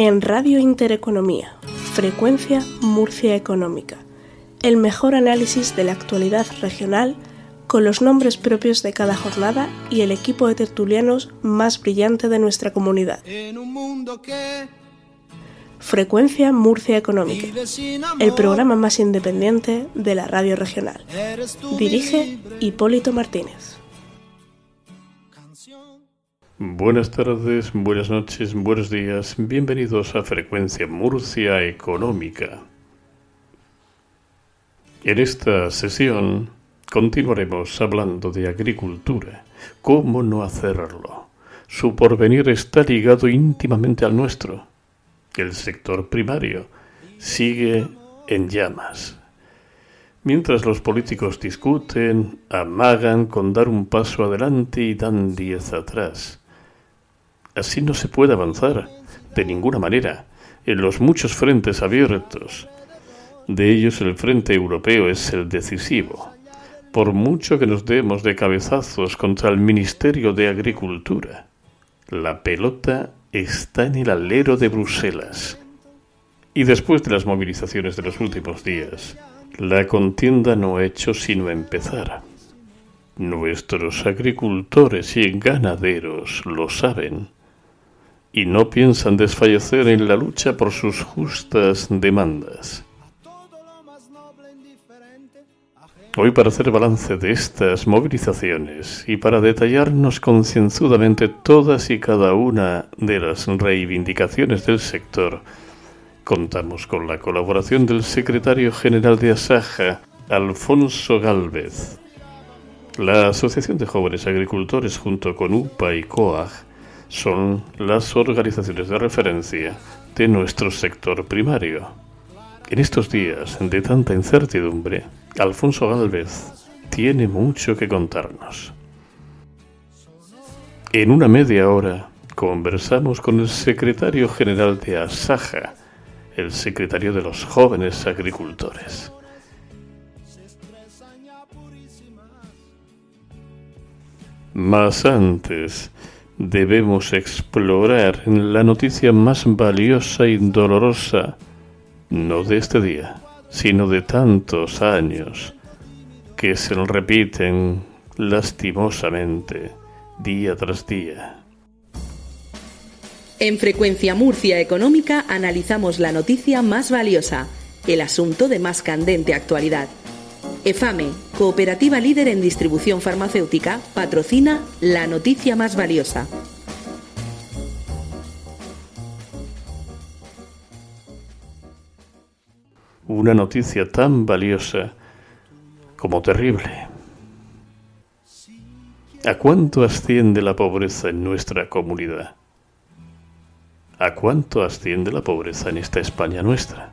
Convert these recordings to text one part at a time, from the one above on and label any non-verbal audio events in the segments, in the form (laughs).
En Radio Intereconomía, Frecuencia Murcia Económica, el mejor análisis de la actualidad regional con los nombres propios de cada jornada y el equipo de tertulianos más brillante de nuestra comunidad. Frecuencia Murcia Económica, el programa más independiente de la radio regional. Dirige Hipólito Martínez. Buenas tardes, buenas noches, buenos días, bienvenidos a Frecuencia Murcia Económica. En esta sesión continuaremos hablando de agricultura, cómo no hacerlo. Su porvenir está ligado íntimamente al nuestro. El sector primario sigue en llamas. Mientras los políticos discuten, amagan con dar un paso adelante y dan diez atrás. Así no se puede avanzar, de ninguna manera, en los muchos frentes abiertos. De ellos el frente europeo es el decisivo. Por mucho que nos demos de cabezazos contra el Ministerio de Agricultura, la pelota está en el alero de Bruselas. Y después de las movilizaciones de los últimos días, la contienda no ha hecho sino empezar. Nuestros agricultores y ganaderos lo saben y no piensan desfallecer en la lucha por sus justas demandas. Hoy para hacer balance de estas movilizaciones y para detallarnos concienzudamente todas y cada una de las reivindicaciones del sector, contamos con la colaboración del secretario general de Asaja, Alfonso Galvez. La Asociación de Jóvenes Agricultores junto con UPA y COAG son las organizaciones de referencia de nuestro sector primario. En estos días de tanta incertidumbre, Alfonso Galvez tiene mucho que contarnos. En una media hora conversamos con el secretario general de Asaja, el secretario de los jóvenes agricultores. Más antes, debemos explorar la noticia más valiosa y dolorosa, no de este día, sino de tantos años, que se repiten lastimosamente día tras día. En Frecuencia Murcia Económica analizamos la noticia más valiosa, el asunto de más candente actualidad EFAME, cooperativa líder en distribución farmacéutica, patrocina la noticia más valiosa. Una noticia tan valiosa como terrible. ¿A cuánto asciende la pobreza en nuestra comunidad? ¿A cuánto asciende la pobreza en esta España nuestra?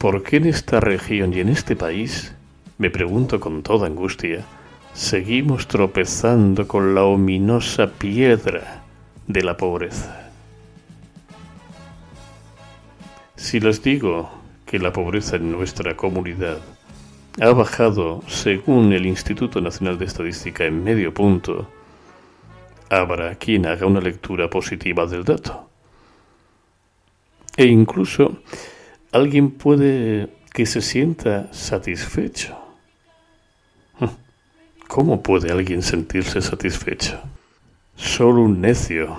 ¿Por qué en esta región y en este país, me pregunto con toda angustia, seguimos tropezando con la ominosa piedra de la pobreza? Si les digo que la pobreza en nuestra comunidad ha bajado, según el Instituto Nacional de Estadística, en medio punto, habrá quien haga una lectura positiva del dato. E incluso alguien puede que se sienta satisfecho. ¿Cómo puede alguien sentirse satisfecho? Solo un necio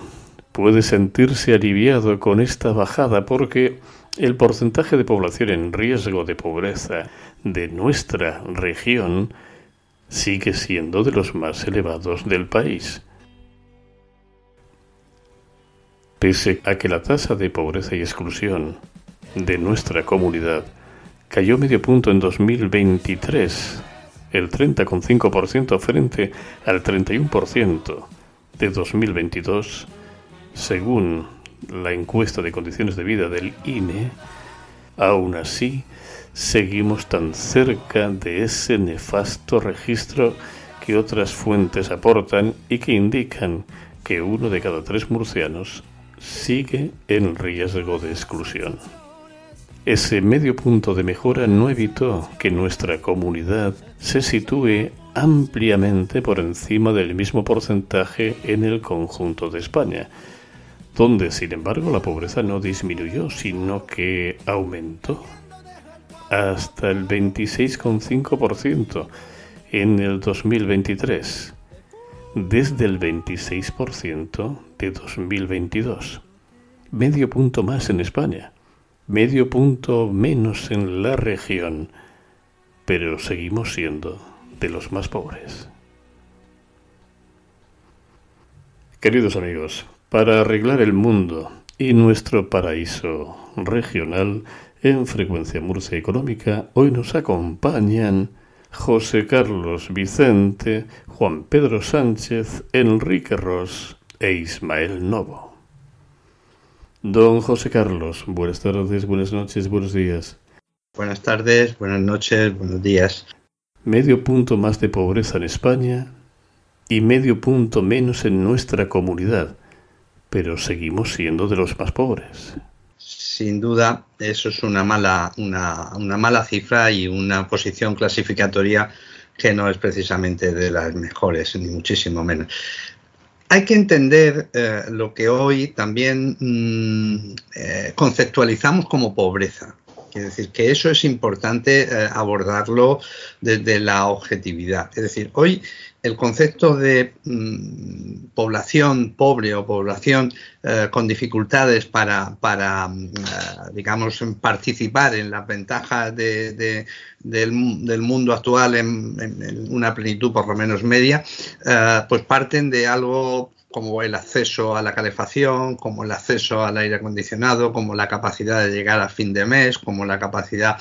puede sentirse aliviado con esta bajada porque el porcentaje de población en riesgo de pobreza de nuestra región sigue siendo de los más elevados del país. Pese a que la tasa de pobreza y exclusión de nuestra comunidad cayó medio punto en 2023, el 30,5% frente al 31% de 2022, según la encuesta de condiciones de vida del INE, aún así seguimos tan cerca de ese nefasto registro que otras fuentes aportan y que indican que uno de cada tres murcianos sigue en riesgo de exclusión. Ese medio punto de mejora no evitó que nuestra comunidad se sitúe ampliamente por encima del mismo porcentaje en el conjunto de España, donde sin embargo la pobreza no disminuyó, sino que aumentó hasta el 26,5% en el 2023, desde el 26% de 2022. Medio punto más en España, medio punto menos en la región, pero seguimos siendo de los más pobres. Queridos amigos, para arreglar el mundo y nuestro paraíso regional, en Frecuencia Murcia Económica hoy nos acompañan José Carlos Vicente, Juan Pedro Sánchez, Enrique Ross e Ismael Novo. Don José Carlos, buenas tardes, buenas noches, buenos días. Buenas tardes, buenas noches, buenos días. Medio punto más de pobreza en España y medio punto menos en nuestra comunidad, pero seguimos siendo de los más pobres sin duda eso es una mala, una, mala cifra y una posición clasificatoria que no es precisamente de las mejores, ni muchísimo menos. Hay que entender eh, lo que hoy también mm, eh, conceptualizamos como pobreza. Es decir, que eso es importante eh, abordarlo desde la objetividad. Es decir, hoy el concepto de mm, población pobre o población eh, con dificultades para, para mm, eh, digamos, participar en las ventajas del, mundo actual en, una plenitud por lo menos media, eh, pues parten de algo como el acceso a la calefacción, como el acceso al aire acondicionado, como la capacidad de llegar a fin de mes, como la capacidad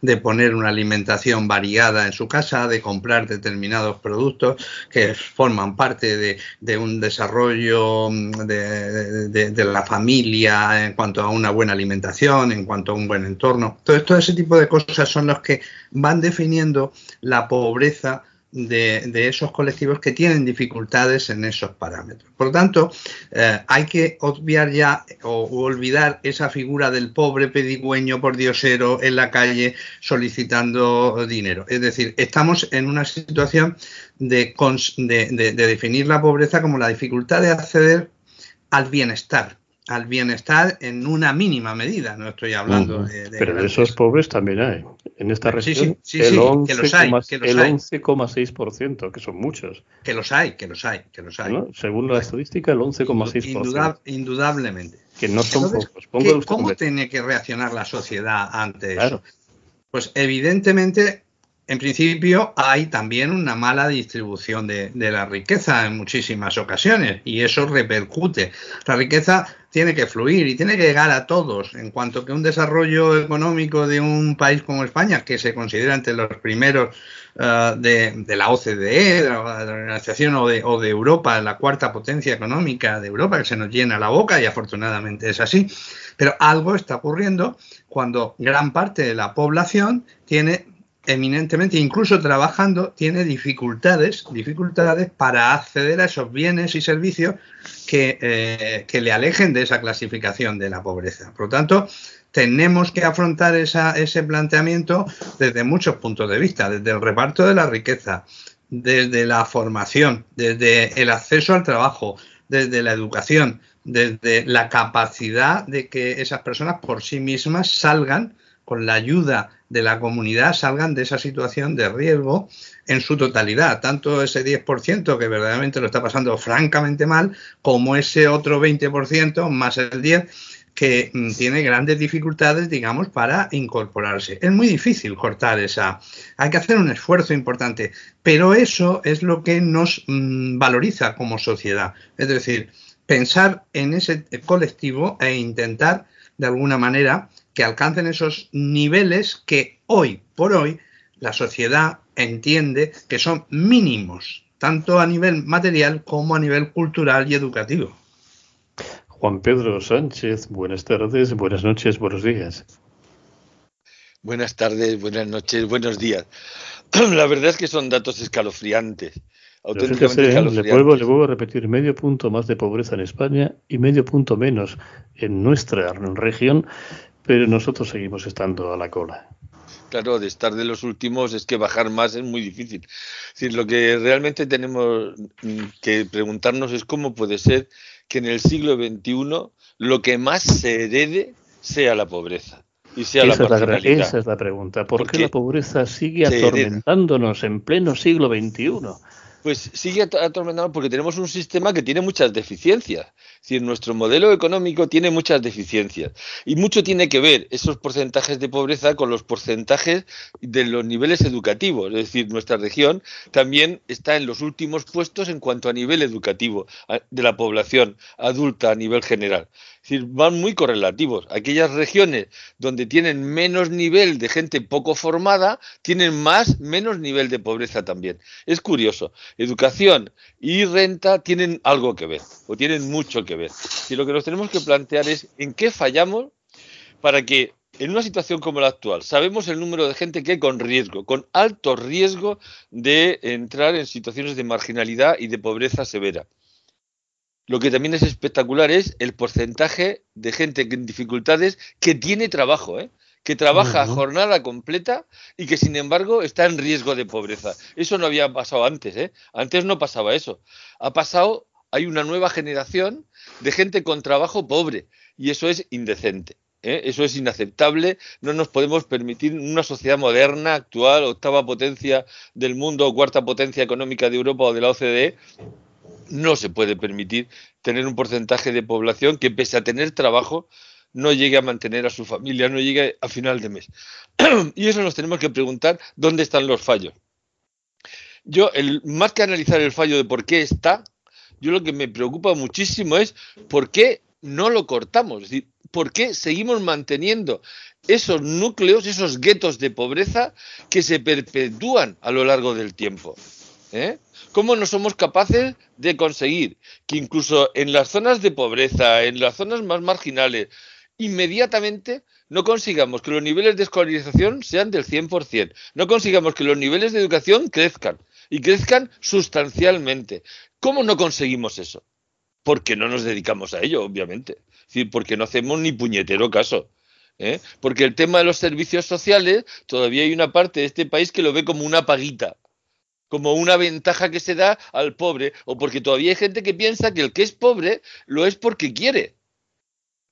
de poner una alimentación variada en su casa, de comprar determinados productos que forman parte de, un desarrollo mm, de, la familia en cuanto a una buena alimentación, en cuanto a un buen entorno. Todo, todo ese tipo de cosas son los que van definiendo la pobreza de, esos colectivos que tienen dificultades en esos parámetros. Por lo tanto, eh, hay que obviar ya o, olvidar esa figura del pobre pedigüeño por diosero en la calle solicitando dinero. Es decir, estamos en una situación de, de definir la pobreza como la dificultad de acceder al bienestar al bienestar en una mínima medida, no estoy hablando de, Pero de esos pobres también hay. En esta región, sí, sí, sí, el que los hay, que los el 11,6%, que son muchos. Que los hay, que los hay, que los hay. Según la estadística, el 11,6%. indudablemente. Que no son pocos. ¿Cómo tiene que reaccionar la sociedad ante eso? Pues evidentemente en principio hay también una mala distribución de, la riqueza en muchísimas ocasiones y eso repercute. La riqueza tiene que fluir y tiene que llegar a todos, en cuanto que un desarrollo económico de un país como España, que se considera entre los primeros eh, de, la OCDE, de la Organización o de, o de Europa, la cuarta potencia económica de Europa, que se nos llena la boca y afortunadamente es así, pero algo está ocurriendo cuando gran parte de la población tiene eminentemente, incluso trabajando, tiene dificultades, dificultades para acceder a esos bienes y servicios que, eh, que le alejen de esa clasificación de la pobreza. Por lo tanto, tenemos que afrontar ese planteamiento desde muchos puntos de vista, desde el reparto de la riqueza, desde la formación, desde el acceso al trabajo, desde la educación, desde la capacidad de que esas personas por sí mismas salgan con la ayuda de la comunidad salgan de esa situación de riesgo en su totalidad, tanto ese 10% que verdaderamente lo está pasando francamente mal, como ese otro 20% más el 10% que mm, tiene grandes dificultades, digamos, para incorporarse. Es muy difícil cortar esa. Hay que hacer un esfuerzo importante, pero eso es lo que nos mm, valoriza como sociedad. Es decir, pensar en ese colectivo e intentar, de alguna manera, que alcancen esos niveles que hoy por hoy la sociedad entiende que son mínimos, tanto a nivel material como a nivel cultural y educativo. Juan Pedro Sánchez, buenas tardes, buenas noches, buenos días. Buenas tardes, buenas noches, buenos días. (clears throat) La verdad es que son datos escalofriantes. Auténticamente escalofriantes. Le vuelvo, le vuelvo a repetir, medio punto más de pobreza en España y medio punto menos en nuestra región, pero nosotros seguimos estando a la cola. Claro, de estar de los últimos es que bajar más es muy difícil. Es decir, lo que realmente tenemos mm, que preguntarnos es cómo puede ser que en el siglo XXI lo que más se herede sea la pobreza. Y sea esa, la es la, esa es la pregunta. ¿Por, qué la pobreza sigue atormentándonos en pleno siglo XXI? Pues sigue atormentando porque tenemos un sistema que tiene muchas deficiencias. Es decir, nuestro modelo económico tiene muchas deficiencias. Y mucho tiene que ver esos porcentajes de pobreza con los porcentajes de los niveles educativos. Es decir, nuestra región también está en los últimos puestos en cuanto a nivel educativo de la población adulta a nivel general decir, van muy correlativos. Aquellas regiones donde tienen menos nivel de gente poco formada, tienen más, menos nivel de pobreza también. Es curioso. Educación y renta tienen algo que ver, o tienen mucho que ver. Y lo que nos tenemos que plantear es en qué fallamos para que en una situación como la actual, sabemos el número de gente que con riesgo, con alto riesgo de entrar en situaciones de marginalidad y de pobreza severa. Lo que también es espectacular es el porcentaje de gente en dificultades que tiene trabajo, ¿eh? Que trabaja a jornada completa y que sin embargo está en riesgo de pobreza. Eso no había pasado antes, ¿eh? Antes no pasaba eso. Ha pasado, hay una nueva generación de gente con trabajo pobre y eso es indecente. ¿eh? Eso es inaceptable. No nos podemos permitir en una sociedad moderna, actual, octava potencia del mundo o cuarta potencia económica de Europa o de la OCDE, no se puede permitir tener un porcentaje de población que pese a tener trabajo no llegue a mantener a su familia, no llegue a final de mes. (clears throat) y eso nos tenemos que preguntar dónde están los fallos. Yo, el, más que analizar el fallo de por qué está, yo lo que me preocupa muchísimo es por qué no lo cortamos, es decir, por qué seguimos manteniendo esos núcleos, esos guetos de pobreza que se perpetúan a lo largo del tiempo. ¿Eh? ¿Cómo no somos capaces de conseguir que incluso en las zonas de pobreza, en las zonas más marginales, inmediatamente no consigamos que los niveles de escolarización sean del 100%, no consigamos que los niveles de educación crezcan y crezcan sustancialmente? ¿Cómo no conseguimos eso? Porque no nos dedicamos a ello, obviamente. Porque no hacemos ni puñetero caso. ¿eh? Porque el tema de los servicios sociales, todavía hay una parte de este país que lo ve como una paguita como una ventaja que se da al pobre, o porque todavía hay gente que piensa que el que es pobre lo es porque quiere,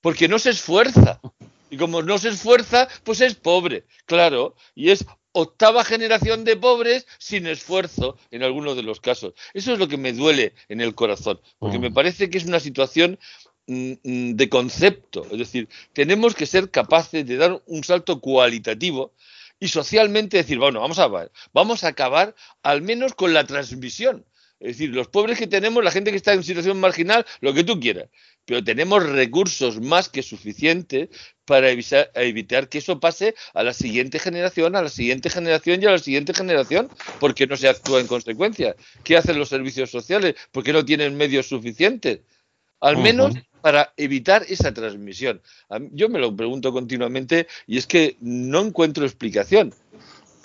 porque no se esfuerza. Y como no se esfuerza, pues es pobre, claro, y es octava generación de pobres sin esfuerzo en algunos de los casos. Eso es lo que me duele en el corazón, porque me mm. parece que es una situación mm, mm, de concepto, es decir, tenemos que ser capaces de dar un salto cualitativo y socialmente decir, bueno, vamos a vamos a acabar al menos con la transmisión. Es decir, los pobres que tenemos, la gente que está en situación marginal, lo que tú quieras, pero tenemos recursos más que suficientes para evitar, que eso pase a la siguiente generación, a la siguiente generación y a la siguiente generación, porque no se actúa en consecuencia. ¿Qué hacen los servicios sociales? Porque no tienen medios suficientes. Al menos para evitar esa transmisión. Yo me lo pregunto continuamente y es que no encuentro explicación.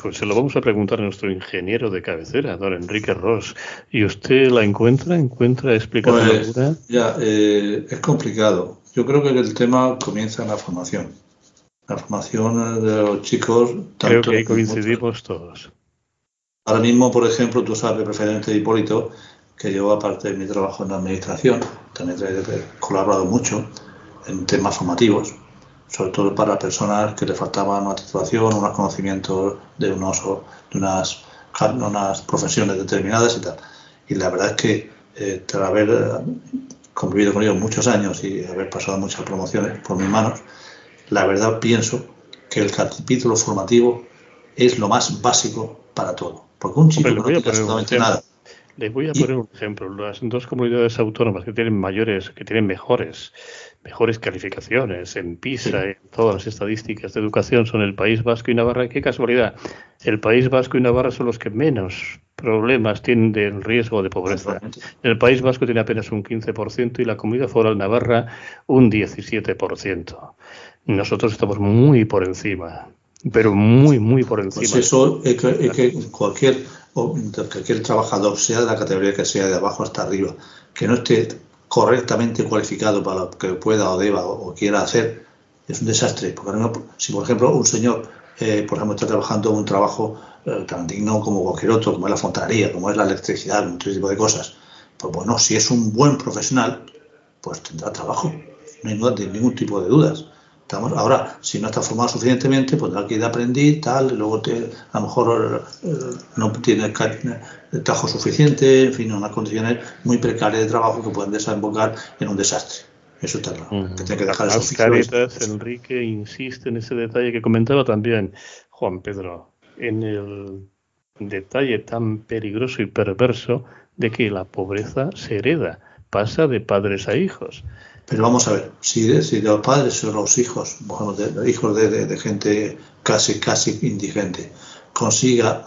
Pues se lo vamos a preguntar a nuestro ingeniero de cabecera, don Enrique Ross. ¿Y usted la encuentra? ¿Encuentra explicación? Pues, ya, eh, es complicado. Yo creo que el tema comienza en la formación. La formación de los chicos. Creo que ahí coincidimos todos. Ahora mismo, por ejemplo, tú sabes, preferente Hipólito, que yo, aparte de mi trabajo en la administración, también he colaborado mucho en temas formativos, sobre todo para personas que le faltaban una titulación, unos conocimientos de, unos, de unas, unas profesiones determinadas y tal. Y la verdad es que eh, tras haber eh, convivido con ellos muchos años y haber pasado muchas promociones por mis manos, la verdad pienso que el capítulo formativo es lo más básico para todo. Porque un chico no tiene absolutamente nada Le voy a poner un ejemplo. Las dos comunidades autónomas que tienen mayores, que tienen mejores, mejores calificaciones en PISA, en todas las estadísticas de educación son el País Vasco y Navarra. Qué casualidad. El País Vasco y Navarra son los que menos problemas tienen del riesgo de pobreza. El País Vasco tiene apenas un 15% y la comunidad foral Navarra un 17%. Nosotros estamos muy por encima, pero muy, muy por pues encima. Pues eso es que, cualquier, cualquier trabajador, sea de la categoría que sea, de abajo hasta arriba, que no esté correctamente cualificado para lo que pueda o deba o, quiera hacer, es un desastre. Porque si, por ejemplo, un señor, eh, por ejemplo, está trabajando un trabajo eh, tan digno como cualquier otro, como es la fontanería, como es la electricidad, un tipo de cosas, pues bueno, si es un buen profesional, pues tendrá trabajo, no hay ningún tipo de dudas ahora, si no está formado suficientemente, pues tendrá que ir a aprender, tal, y luego te, a lo mejor eh, no tiene el trabajo suficiente, en fin, unas condiciones muy precarias de trabajo que pueden desembocar en un desastre. Eso está claro. que tiene que dejar Las Caritas, Enrique insiste en ese detalle que comentaba también Juan Pedro, en el detalle tan peligroso y perverso de que la pobreza se hereda, pasa de padres a hijos. Pero vamos a ver, si, si los padres o los hijos, hijos de, gente casi, casi indigente, consiga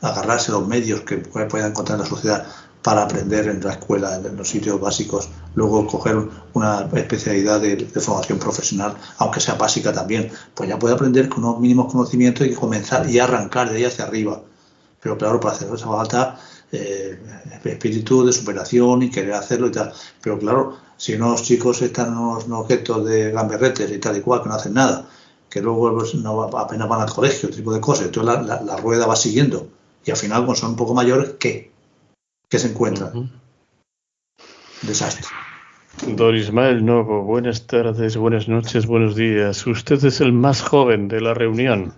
agarrarse a los medios que puedan encontrar en la sociedad para aprender en la escuela, en los sitios básicos, luego coger una especialidad de, formación profesional, aunque sea básica también, pues ya puede aprender con unos mínimos conocimientos y comenzar y arrancar de ahí hacia arriba. Pero claro, para hacer esa falta eh, espíritu de superación y querer hacerlo y tal. Pero claro, si unos chicos están unos, objetos de gamberretes y tal y cual, que no hacen nada, que luego pues, no, apenas van al colegio, tipo de cosas, entonces la, rueda va siguiendo. Y al final, cuando son un poco mayores, ¿qué? ¿Qué se encuentran? Desastre. Don Ismael Novo, buenas tardes, buenas noches, buenos días. Usted es el más joven de la reunión.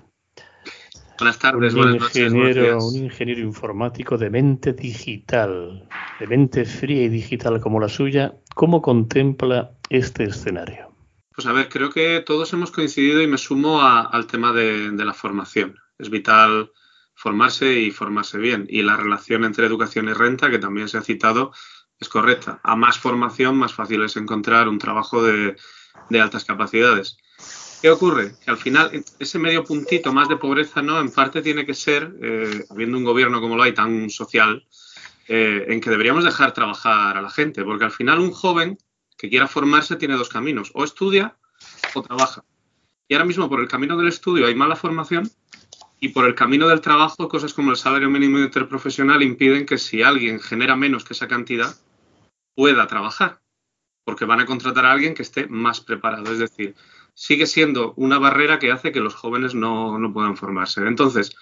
Buenas tardes, un buenas ingeniero, Un ingeniero informático de mente digital, de mente fría y digital como la suya, ¿cómo contempla este escenario? Pues a ver, creo que todos hemos coincidido y me sumo al tema de, la formación. Es vital formarse y formarse bien. Y la relación entre educación y renta, que también se ha citado, es correcta. A más formación, más fácil es encontrar un trabajo de altas capacidades. ¿Qué ocurre? Que al final ese medio puntito más de pobreza, ¿no? En parte tiene que ser, eh, habiendo un gobierno como lo hay tan social, eh, en que deberíamos dejar trabajar a la gente, porque al final un joven que quiera formarse tiene dos caminos, o estudia o trabaja. Y ahora mismo por el camino del estudio hay mala formación y por el camino del trabajo cosas como el salario mínimo interprofesional impiden que si alguien genera menos que esa cantidad pueda trabajar, porque van a contratar a alguien que esté más preparado. Es decir, sigue siendo una barrera que hace que los jóvenes no, puedan formarse. Entonces,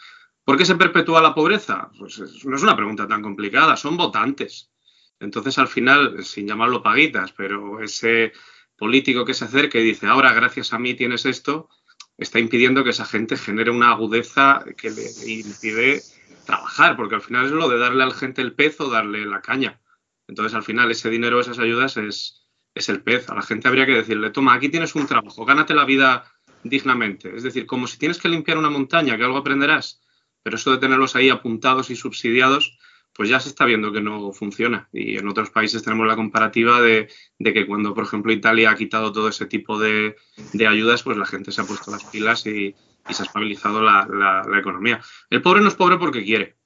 ¿por qué se perpetúa la pobreza? Pues no es una pregunta tan complicada, son votantes. Entonces, al final, sin llamarlo paguitas, pero ese político que se acerca y dice, ahora gracias a mí tienes esto, está impidiendo que esa gente genere una agudeza que le impide trabajar, porque al final es lo de darle a la gente el pez o darle la caña. Entonces, al final, ese dinero, esas ayudas es, es el pez. A la gente habría que decirle, toma, aquí tienes un trabajo, gánate la vida dignamente. Es decir, como si tienes que limpiar una montaña, que algo aprenderás. Pero eso de tenerlos ahí apuntados y subsidiados, pues ya se está viendo que no funciona. Y en otros países tenemos la comparativa de, que cuando, por ejemplo, Italia ha quitado todo ese tipo de, ayudas, pues la gente se ha puesto las pilas y, se ha estabilizado la, la economía. El pobre no es pobre porque quiere.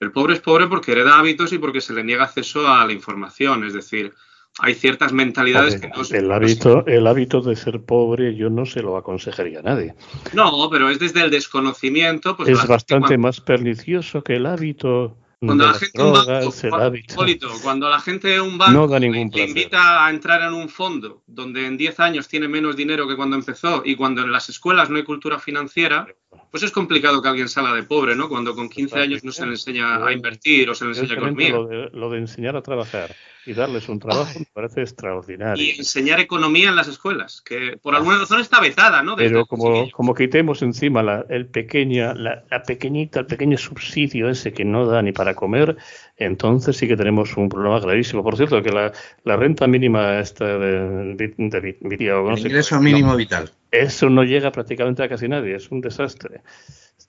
El pobre es pobre porque hereda hábitos y porque se le niega acceso a la información. Es decir, hay ciertas mentalidades que no se el hábito el hábito de ser pobre yo no se lo aconsejaría a nadie. No pero es desde el desconocimiento pues es bastante más pernicioso que el hábito cuando la gente drogas, un banco, cuando la gente un banco no invita a entrar en un fondo donde en 10 años tiene menos dinero que cuando empezó y cuando en las escuelas no hay cultura financiera, pues es complicado que alguien salga de pobre, ¿no? Cuando con 15 años no se le enseña a invertir o se le enseña economía. Lo de, lo de enseñar a trabajar y darles un trabajo me parece extraordinario. Y enseñar economía en las escuelas, que por alguna razón está vetada, ¿no? Pero como, como quitemos encima la, el pequeña, la, pequeñita, el pequeño subsidio ese que no da ni para comer, entonces sí que tenemos un problema gravísimo. Por cierto, que la, la renta mínima esta de, de, ingreso mínimo vital. Eso no llega prácticamente a casi nadie, es un desastre.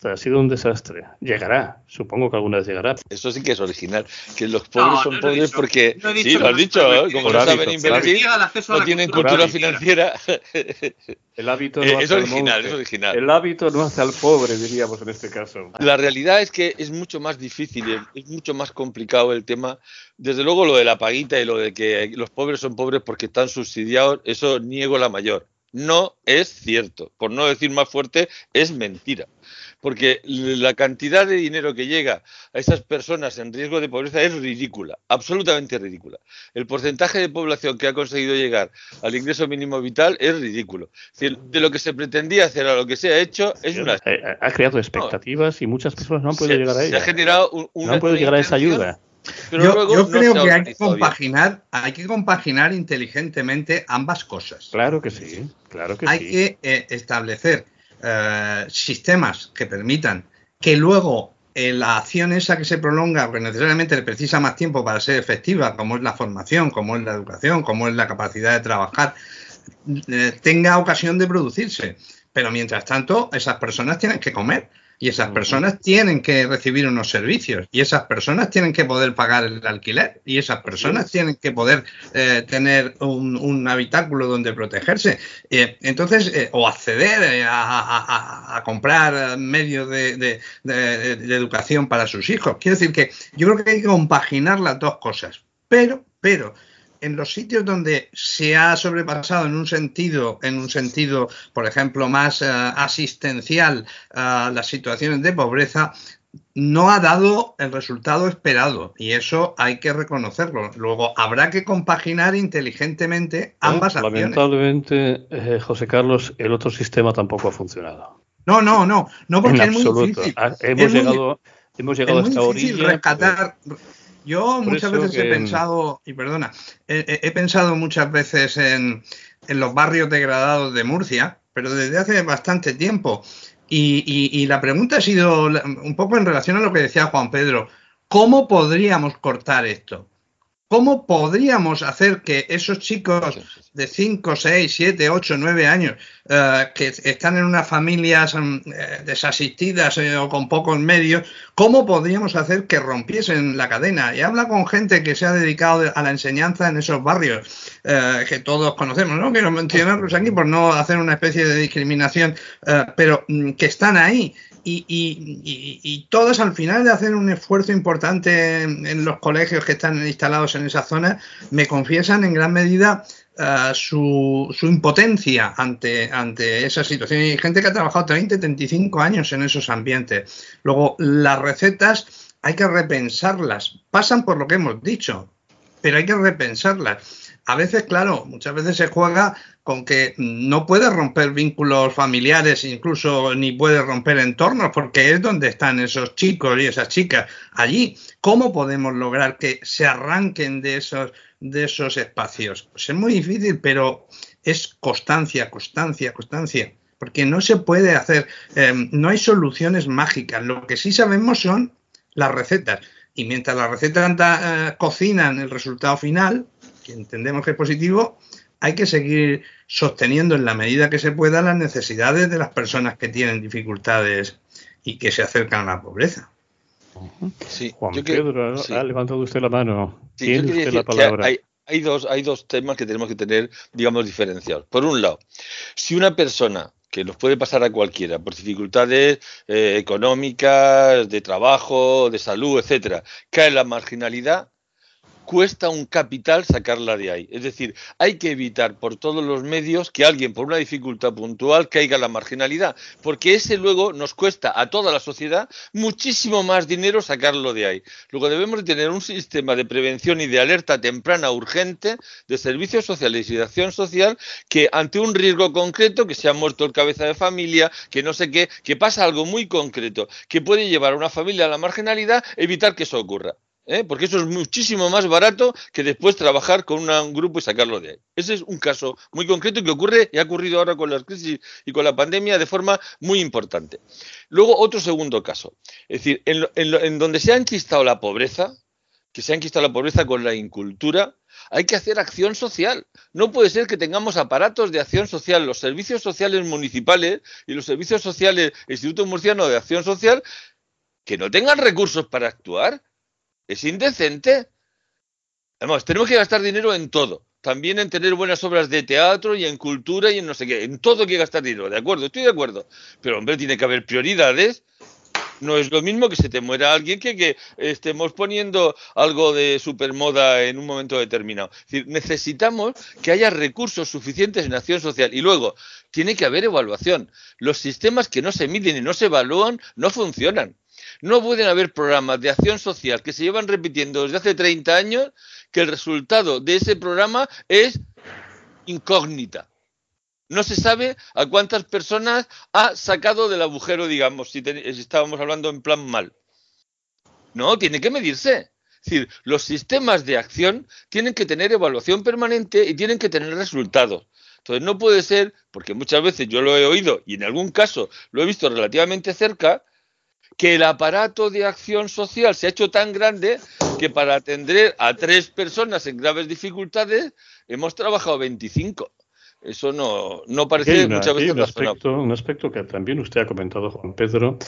Ha sido un desastre. Llegará, supongo que alguna vez llegará. Eso sí que es original. Que los pobres son pobres porque. sí, lo has dicho, ¿eh? como no saben invertir, no tienen cultura financiera. (laughs) El hábito no es original, es original. El hábito no hace al pobre, diríamos en este caso. La realidad es que es mucho más difícil, es mucho más complicado el tema. Desde luego, lo de la paguita y lo de que los pobres son pobres porque están subsidiados, eso niego la mayor. No es cierto. Por no decir más fuerte, es mentira porque la cantidad de dinero que llega a esas personas en riesgo de pobreza es ridícula, absolutamente ridícula. El porcentaje de población que ha conseguido llegar al ingreso mínimo vital es ridículo. de lo que se pretendía hacer a lo que se ha hecho es una... Ha creado expectativas y muchas personas no han podido llegar a ella. Se ha generado no han podido llegar a esa ayuda. yo, creo que hay que compaginar, hay que compaginar inteligentemente ambas cosas. Claro que sí, claro que hay sí. Hay que eh, establecer eh, sistemas que permitan que luego eh, la acción esa que se prolonga, porque necesariamente le precisa más tiempo para ser efectiva, como es la formación, como es la educación, como es la capacidad de trabajar, eh, tenga ocasión de producirse. Pero mientras tanto, esas personas tienen que comer. Y esas personas tienen que recibir unos servicios y esas personas tienen que poder pagar el alquiler y esas personas tienen que poder eh, tener un, habitáculo donde protegerse. Eh, entonces, eh, o acceder a, comprar medios de, de, educación para sus hijos. Quiero decir que yo creo que hay que compaginar las dos cosas. Pero, pero, en los sitios donde se ha sobrepasado en un sentido, en un sentido, por ejemplo, más eh, asistencial a las situaciones de pobreza, no ha dado el resultado esperado y eso hay que reconocerlo. Luego habrá que compaginar inteligentemente ambas acciones. Lamentablemente, eh, José Carlos, el otro sistema tampoco ha funcionado. No, no, no, no porque es muy difícil. Ah, hemos, llegado, hemos llegado, a esta orilla. Rescatar, yo muchas veces he pensado, y perdona, he, pensado muchas veces en, los barrios degradados de Murcia, pero desde hace bastante tiempo. Y, la pregunta ha sido un poco en relación a lo que decía Juan Pedro. ¿Cómo podríamos cortar esto? ¿Cómo podríamos hacer que esos chicos de 5, 6, 7, 8, 9 años eh, que están en unas familias mm, eh, desasistidas eh, o con pocos medios, cómo podríamos hacer que rompiesen la cadena? Y habla con gente que se ha dedicado a la enseñanza en esos barrios que todos conocemos, no quiero mencionarlos aquí por no hacer una especie de discriminación, pero mm, que están ahí y, todos al final de hacer un esfuerzo importante en, los colegios que están instalados en esa zona, me confiesan en gran medida eh, su, impotencia ante, ante esa situación. Y hay gente que ha trabajado 30, 35 años en esos ambientes. Luego, las recetas hay que repensarlas. Pasan por lo que hemos dicho, pero hay que repensarlas a veces, claro, muchas veces se juega con que no puedes romper vínculos familiares, incluso ni puedes romper entornos, porque es donde están esos chicos y esas chicas allí. ¿Cómo podemos lograr que se arranquen de esos, de esos espacios? Pues es muy difícil, pero es constancia, constancia, constancia. Porque no se puede hacer, eh, no hay soluciones mágicas. Lo que sí sabemos son las recetas. Y mientras las recetas eh, cocinan el resultado final, que entendemos que es positivo, hay que seguir sosteniendo en la medida que se pueda las necesidades de las personas que tienen dificultades y que se acercan a la pobreza. Juan Pedro, ha levantado usted la mano. Tiene usted la palabra. Hay, dos, hay dos temas que tenemos que tener, digamos, diferenciados. Por un lado, si una persona que nos puede pasar a cualquiera por dificultades eh, económicas, de trabajo, de salud, etcétera, cae en la marginalidad, cuesta un capital sacarla de ahí. Es decir, hay que evitar por todos los medios que alguien por una dificultad puntual caiga en la marginalidad, porque ese luego nos cuesta a toda la sociedad muchísimo más dinero sacarlo de ahí. Luego debemos de tener un sistema de prevención y de alerta temprana urgente de servicios sociales y de acción social que ante un riesgo concreto, que se ha muerto el cabeza de familia, que no sé qué, que pasa algo muy concreto, que puede llevar a una familia a la marginalidad, evitar que eso ocurra. ¿Eh? porque eso es muchísimo más barato que después trabajar con un grupo y sacarlo de ahí. Ese es un caso muy concreto que ocurre y ha ocurrido ahora con la crisis y con la pandemia de forma muy importante. Luego, otro segundo caso. Es decir, en, en donde se ha enchistado la pobreza, que se han quitado la pobreza con la incultura, hay que hacer acción social. No puede ser que tengamos aparatos de acción social, los servicios sociales municipales y los servicios sociales, Instituto Murciano de Acción Social, que no tengan recursos para actuar. Es indecente. Además, tenemos que gastar dinero en todo. También en tener buenas obras de teatro y en cultura y en no sé qué. En todo hay que gastar dinero, ¿de acuerdo? Estoy de acuerdo. Pero, hombre, tiene que haber prioridades no es lo mismo que se te muera alguien que que estemos poniendo algo de supermoda en un momento determinado. Necesitamos que haya recursos suficientes en acción social y luego tiene que haber evaluación. Los sistemas que no se miden y no se evalúan no funcionan. No pueden haber programas de acción social que se llevan repitiendo desde hace 30 años que el resultado de ese programa es incógnita no se sabe a cuántas personas ha sacado del agujero, digamos, si, estábamos hablando en plan mal. No, tiene que medirse. Es decir, los sistemas de acción tienen que tener evaluación permanente y tienen que tener resultados. Entonces no puede ser, porque muchas veces yo lo he oído y en algún caso lo he visto relativamente cerca, que el aparato de acción social se ha hecho tan grande que para atender a tres personas en graves dificultades hemos trabajado 25. Eso no, no parece muchas veces un aspecto, un aspecto que también usted ha comentado, Juan Pedro,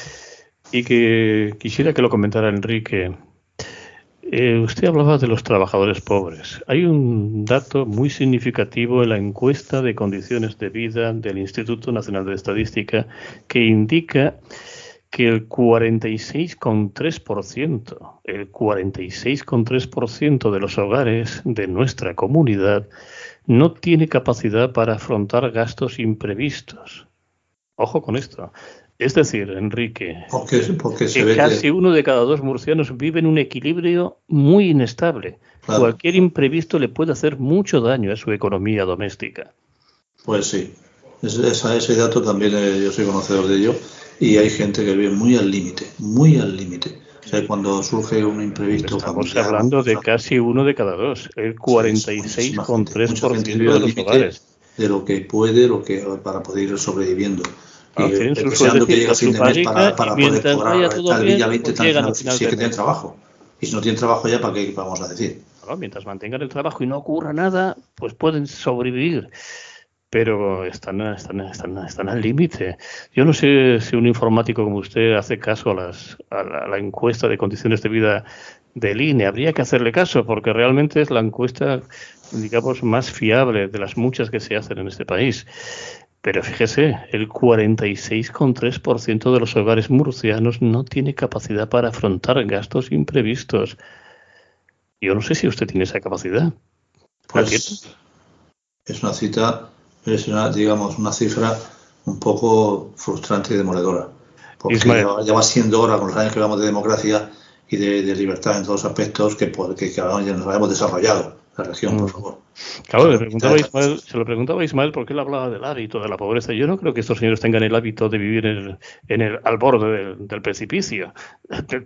y que quisiera que lo comentara Enrique. Eh, usted hablaba de los trabajadores pobres. Hay un dato muy significativo en la encuesta de condiciones de vida del Instituto Nacional de Estadística que indica que el 46,3%, el 46,3% de los hogares de nuestra comunidad no tiene capacidad para afrontar gastos imprevistos. Ojo con esto. Es decir, Enrique, que casi uno de cada dos murcianos vive en un equilibrio muy inestable. Cualquier imprevisto le puede hacer mucho daño a su economía doméstica. Pues sí, ese dato también eh, yo soy conocedor de ello y hay gente que vive muy al límite, muy al límite cuando surge un imprevisto. Estamos hablando de casi uno de cada dos, el 46,3% de los hogares. De lo que puede, lo que para poder ir sobreviviendo. Ah, y tienen deseando que llegue a fin de mes para, para poder cobrar el día 20 pues si es que tienen trabajo. Y si no tienen trabajo ya, ¿para qué vamos a decir? mientras mantengan el trabajo y no ocurra nada, pues pueden sobrevivir pero están, están, están, están al límite. Yo no sé si un informático como usted hace caso a, las, a, la, encuesta de condiciones de vida del INE. Habría que hacerle caso porque realmente es la encuesta, digamos, más fiable de las muchas que se hacen en este país. Pero fíjese, el 46,3% de los hogares murcianos no tiene capacidad para afrontar gastos imprevistos. Yo no sé si usted tiene esa capacidad. Pues es una cita es una, digamos, una cifra un poco frustrante y demoledora. Porque ya, va siendo hora, con los años que vamos de democracia y de, libertad en todos los aspectos, que, que, que nos hayamos desarrollado la región, por mm. favor. Claro, le preguntaba Ismael, se lo preguntaba a Ismael por qué él hablaba del hábito de la pobreza. Yo no creo que estos señores tengan el hábito de vivir en el, al borde del, precipicio.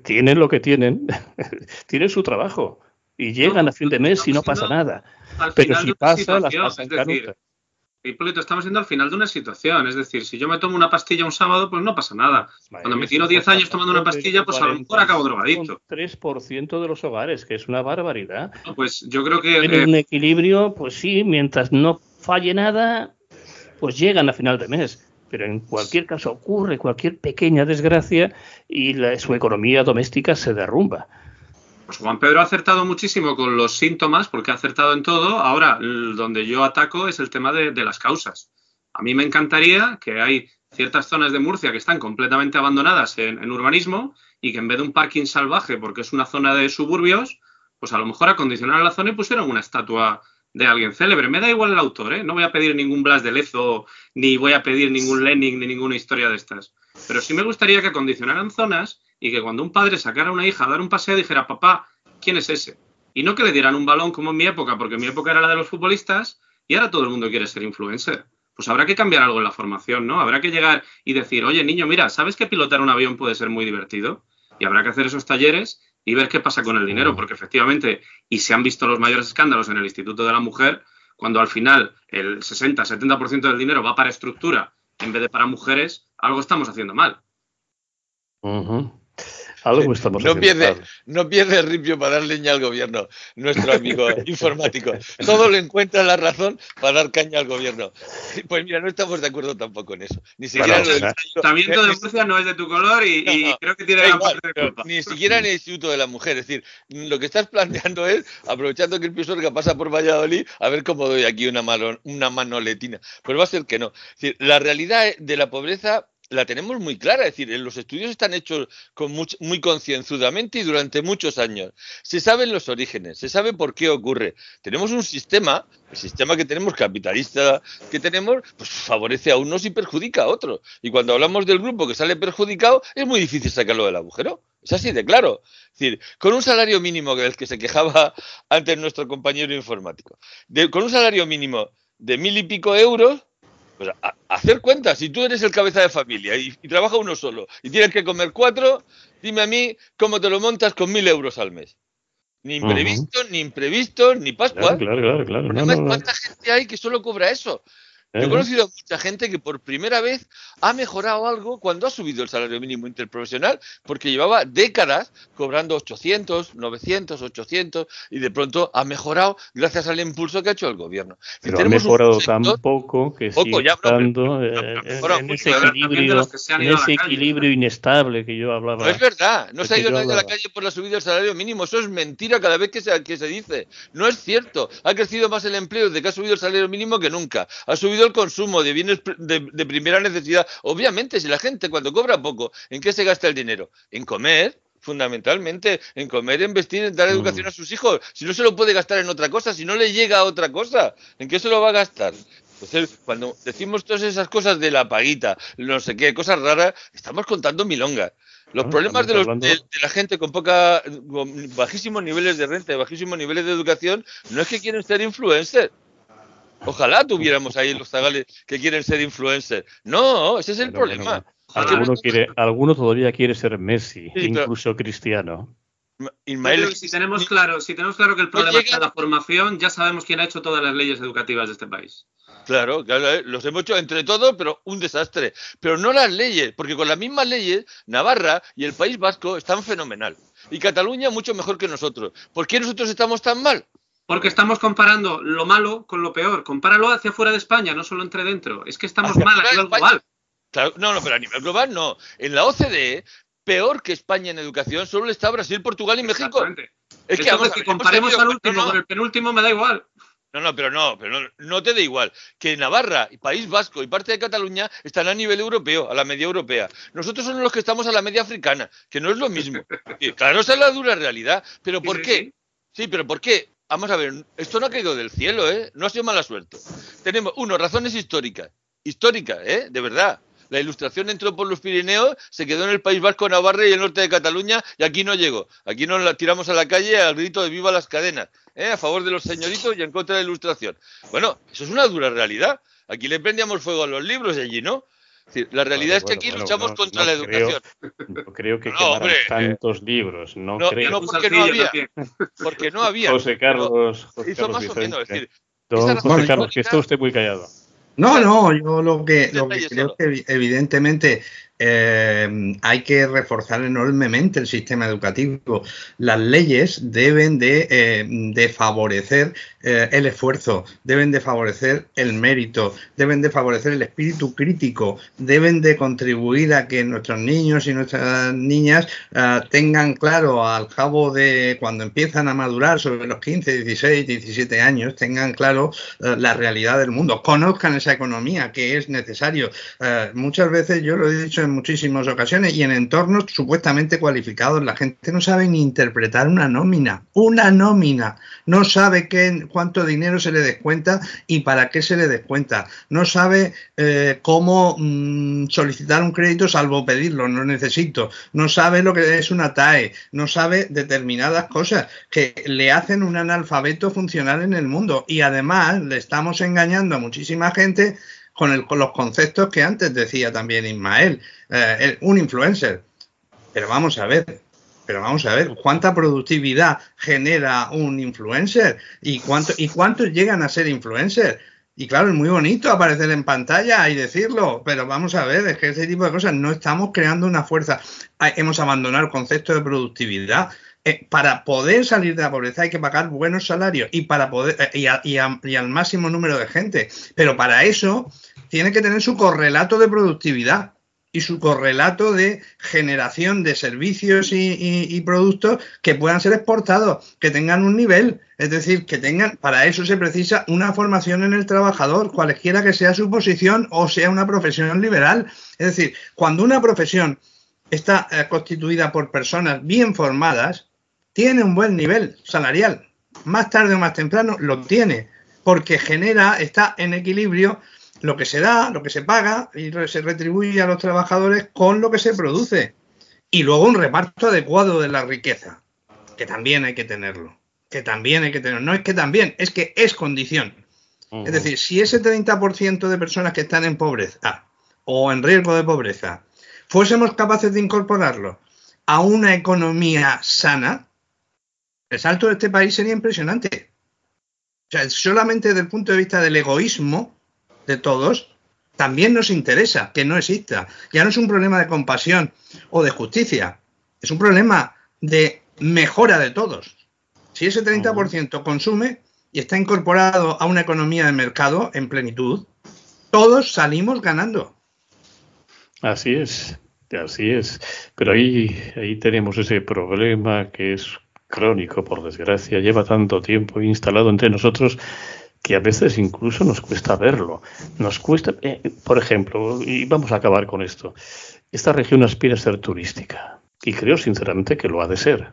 Tienen lo que tienen, (laughs) tienen su trabajo y llegan a fin de mes y no pasa nada. Pero si pasa, las pasan canutas. Hipólito, estamos yendo al final de una situación. Es decir, si yo me tomo una pastilla un sábado, pues no pasa nada. Cuando me tiro 10 años tomando una pastilla, pues a lo mejor acabo drogadito. 3% de los hogares, que es una barbaridad. pues yo creo que. En un equilibrio, pues sí, mientras no falle nada, pues llegan a final de mes. Pero en cualquier caso ocurre cualquier pequeña desgracia y su economía doméstica se derrumba. Pues Juan Pedro ha acertado muchísimo con los síntomas, porque ha acertado en todo. Ahora, donde yo ataco es el tema de, las causas. A mí me encantaría que hay ciertas zonas de Murcia que están completamente abandonadas en, urbanismo y que en vez de un parking salvaje, porque es una zona de suburbios, pues a lo mejor acondicionaron la zona y pusieron una estatua de alguien célebre. Me da igual el autor, ¿eh? No voy a pedir ningún Blas de Lezo, ni voy a pedir ningún Lenin, ni ninguna historia de estas. Pero sí me gustaría que acondicionaran zonas y que cuando un padre sacara a una hija a dar un paseo dijera, papá, ¿quién es ese? Y no que le dieran un balón como en mi época, porque mi época era la de los futbolistas y ahora todo el mundo quiere ser influencer. Pues habrá que cambiar algo en la formación, ¿no? Habrá que llegar y decir, oye, niño, mira, ¿sabes que pilotar un avión puede ser muy divertido? Y habrá que hacer esos talleres y ver qué pasa con el dinero, porque efectivamente, y se han visto los mayores escándalos en el Instituto de la Mujer, cuando al final el 60-70% del dinero va para estructura en vez de para mujeres, algo estamos haciendo mal. Algo estamos no pierde, no pierde ripio para dar leña al gobierno, nuestro amigo (laughs) informático. Todo le encuentra la razón para dar caña al gobierno. Pues mira, no estamos de acuerdo tampoco en eso. Ni siquiera el Ayuntamiento de Murcia no es de tu color y, creo que tiene parte de culpa. Ni siquiera en el Instituto de la Mujer. Es decir, lo que estás planteando es, aprovechando que el Pisorga pasa por Valladolid, a ver cómo doy aquí una, una manoletina. Pues va a ser que no. Es decir, la realidad de la pobreza la tenemos muy clara, es decir, los estudios están hechos con muy concienzudamente y durante muchos años. Se saben los orígenes, se sabe por qué ocurre. Tenemos un sistema, el sistema que tenemos capitalista que tenemos, pues favorece a unos y perjudica a otros. Y cuando hablamos del grupo que sale perjudicado, es muy difícil sacarlo del agujero. Es así de claro. Es decir, con un salario mínimo del que se quejaba (laughs) antes nuestro compañero informático, con un salario mínimo de mil y pico euros, pues hacer cuentas, si tú eres el cabeza de familia y, trabaja uno solo y tienes que comer cuatro, dime a mí cómo te lo montas con mil euros al mes. Ni imprevisto, ni imprevisto, ni Pascua. Claro, claro, claro. ¿Cuánta gente hay que solo cobra eso? Yo he conocido a mucha gente que por primera vez ha mejorado algo cuando ha subido el salario mínimo interprofesional, porque llevaba décadas cobrando 800, 900, 800 y de pronto ha mejorado gracias al impulso que ha hecho el gobierno. Pero ha mejorado tan poco que sigue estando en, ese equilibrio, en ese equilibrio inestable que yo hablaba. No es verdad, no se ha ido nadie a la calle por la subida del salario mínimo, eso es mentira cada vez que se, que se dice. No es cierto, ha crecido más el empleo desde que ha subido el salario mínimo que nunca. Ha subido el consumo de bienes de, primera necesidad. Obviamente, si la gente cuando cobra poco, ¿en qué se gasta el dinero? En comer, fundamentalmente en comer, en vestir, en dar mm. educación a sus hijos. Si no se lo puede gastar en otra cosa, si no le llega a otra cosa, ¿en qué se lo va a gastar? Entonces, cuando decimos todas esas cosas de la paguita, no sé qué, cosas raras, estamos contando milongas. Los problemas de, de, la gente con poca, bajísimos niveles de renta, bajísimos niveles de educación, no es que quieren ser influencers, Ojalá tuviéramos ahí los zagales que quieren ser influencers. No, ese es el problema. Alguno, quiere, alguno todavía quiere ser Messi, incluso cristiano. si tenemos claro, si tenemos claro que el problema es la formación, ya sabemos quién ha hecho todas las leyes educativas de este país. Claro, claro, eh, los hemos hecho entre todos, pero un desastre. Pero no las leyes, porque con las mismas leyes, Navarra y el País Vasco están fenomenal. Y Cataluña mucho mejor que nosotros. ¿Por qué nosotros estamos tan mal? Porque estamos comparando lo malo con lo peor. Compáralo hacia fuera de España, no solo entre dentro. Es que estamos mal a nivel global. no, no, pero a nivel global no. En la OCDE, peor que España en educación, solo está Brasil, Portugal y México. Es que, vamos, que comparemos al último con el penúltimo me da igual. No, no, pero no, pero no, no, te da igual. Que Navarra, País Vasco y parte de Cataluña están a nivel europeo, a la media europea. Nosotros somos los que estamos a la media africana, que no es lo mismo. (laughs) claro, esa es la dura realidad. Pero ¿por qué? Sí, pero ¿por qué? Vamos a ver, esto no ha caído del cielo, ¿eh? No ha sido mala suerte. Tenemos, uno, razones históricas. Históricas, ¿eh? De verdad. La ilustración entró por los Pirineos, se quedó en el País Vasco, Navarra y el norte de Cataluña y aquí no llegó. Aquí nos la tiramos a la calle al grito de viva las cadenas, ¿eh? a favor de los señoritos y en contra de la ilustración. Bueno, eso es una dura realidad. Aquí le prendíamos fuego a los libros y allí no la realidad es que aquí luchamos contra la educación. (laughs) no creo que no, tantos libros, no, creo. No, porque no había. Porque no había. José Carlos. José hizo Carlos más o menos. decir, Don José Carlos, que está usted muy callado. No, no, yo lo que, lo que creo que evidentemente eh, hay que reforzar enormemente el sistema educativo. Las leyes deben de, eh, favorecer eh, el esfuerzo, deben de favorecer el mérito, deben de favorecer el espíritu crítico, deben de contribuir a que nuestros niños y nuestras niñas tengan claro al cabo de cuando empiezan a madurar sobre los 15, 16, 17 años, tengan claro la realidad del mundo, conozcan esa economía que es necesario. muchas veces yo lo he dicho en muchísimas ocasiones y en entornos supuestamente cualificados. La gente no sabe ni interpretar una nómina, una nómina. No sabe qué, cuánto dinero se le descuenta y para qué se le descuenta. No sabe eh, cómo mm, solicitar un crédito salvo pedirlo, no necesito. No sabe lo que es una TAE, no sabe determinadas cosas que le hacen un analfabeto funcional en el mundo. Y además le estamos engañando a muchísima gente con, los conceptos que antes decía también Ismael, eh, un influencer. Pero vamos a ver, pero vamos a ver, ¿cuánta productividad genera un influencer? ¿Y, cuánto, y cuántos llegan a ser influencers? Y claro, es muy bonito aparecer en pantalla y decirlo, pero vamos a ver, es que ese tipo de cosas no estamos creando una fuerza. Hemos abandonado el concepto de productividad. Eh, para poder salir de la pobreza hay que pagar buenos salarios y para poder eh, y, al máximo número de gente. Pero para eso tiene que tener su correlato de productividad y su correlato de generación de servicios y, productos que puedan ser exportados, que tengan un nivel, es decir, que tengan, para eso se precisa una formación en el trabajador, cualquiera que sea su posición o sea una profesión liberal. Es decir, cuando una profesión está eh, constituida por personas bien formadas, tiene un buen nivel salarial. Más tarde o más temprano lo tiene, porque genera, está en equilibrio lo que se da, lo que se paga y se retribuye a los trabajadores con lo que se produce. Y luego un reparto adecuado de la riqueza, que también hay que tenerlo, que también hay que tenerlo. No es que también, es que es condición. Es decir, si ese 30% de personas que están en pobreza o en riesgo de pobreza fuésemos capaces de incorporarlo a una economía sana, el salto de este país sería impresionante. O sea, solamente desde el punto de vista del egoísmo, de todos, también nos interesa que no exista. Ya no es un problema de compasión o de justicia, es un problema de mejora de todos. Si ese 30% consume y está incorporado a una economía de mercado en plenitud, todos salimos ganando. Así es, así es. Pero ahí, ahí tenemos ese problema que es crónico, por desgracia, lleva tanto tiempo instalado entre nosotros que a veces incluso nos cuesta verlo. Nos cuesta, eh, por ejemplo, y vamos a acabar con esto, esta región aspira a ser turística y creo sinceramente que lo ha de ser.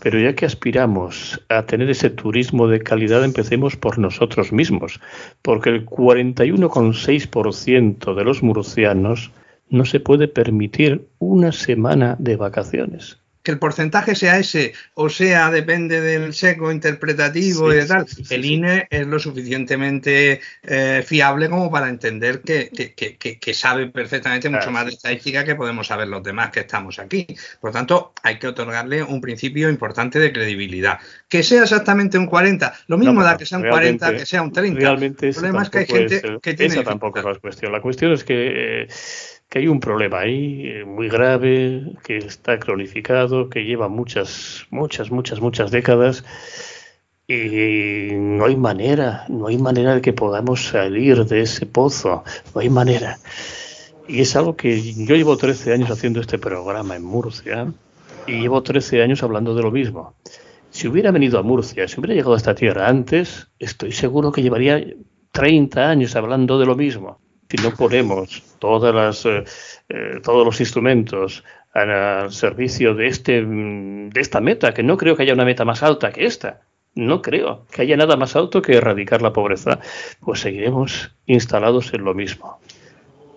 Pero ya que aspiramos a tener ese turismo de calidad, empecemos por nosotros mismos, porque el 41,6% de los murcianos no se puede permitir una semana de vacaciones que el porcentaje sea ese o sea depende del seco interpretativo y de tal, el INE es lo suficientemente eh, fiable como para entender que, que, sabe perfectamente mucho más de estadística que podemos saber los demás que estamos aquí. Por tanto, hay que otorgarle un principio importante de credibilidad. Que sea exactamente un 40, lo mismo da que sea un 40, que sea un 30. Realmente el problema es que hay gente que tiene... Esa tampoco es la cuestión. La cuestión es que... Eh, que hay un problema ahí eh, muy grave, que está cronificado, que lleva muchas, muchas, muchas, muchas décadas y no hay manera, no hay manera de que podamos salir de ese pozo, no hay manera. Y es algo que yo llevo 13 años haciendo este programa en Murcia y llevo 13 años hablando de lo mismo. Si hubiera venido a Murcia, si hubiera llegado a esta tierra antes, estoy seguro que llevaría 30 años hablando de lo mismo si no ponemos todas las, eh, eh, todos los instrumentos al servicio de, este, de esta meta, que no creo que haya una meta más alta que esta, no creo que haya nada más alto que erradicar la pobreza, pues seguiremos instalados en lo mismo.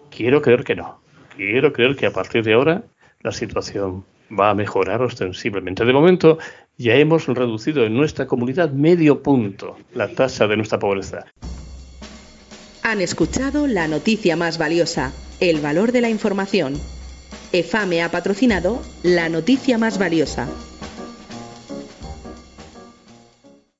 Quiero creer que no. Quiero creer que a partir de ahora la situación va a mejorar ostensiblemente. De momento ya hemos reducido en nuestra comunidad medio punto la tasa de nuestra pobreza. Han escuchado la noticia más valiosa, el valor de la información. EFAME ha patrocinado la noticia más valiosa.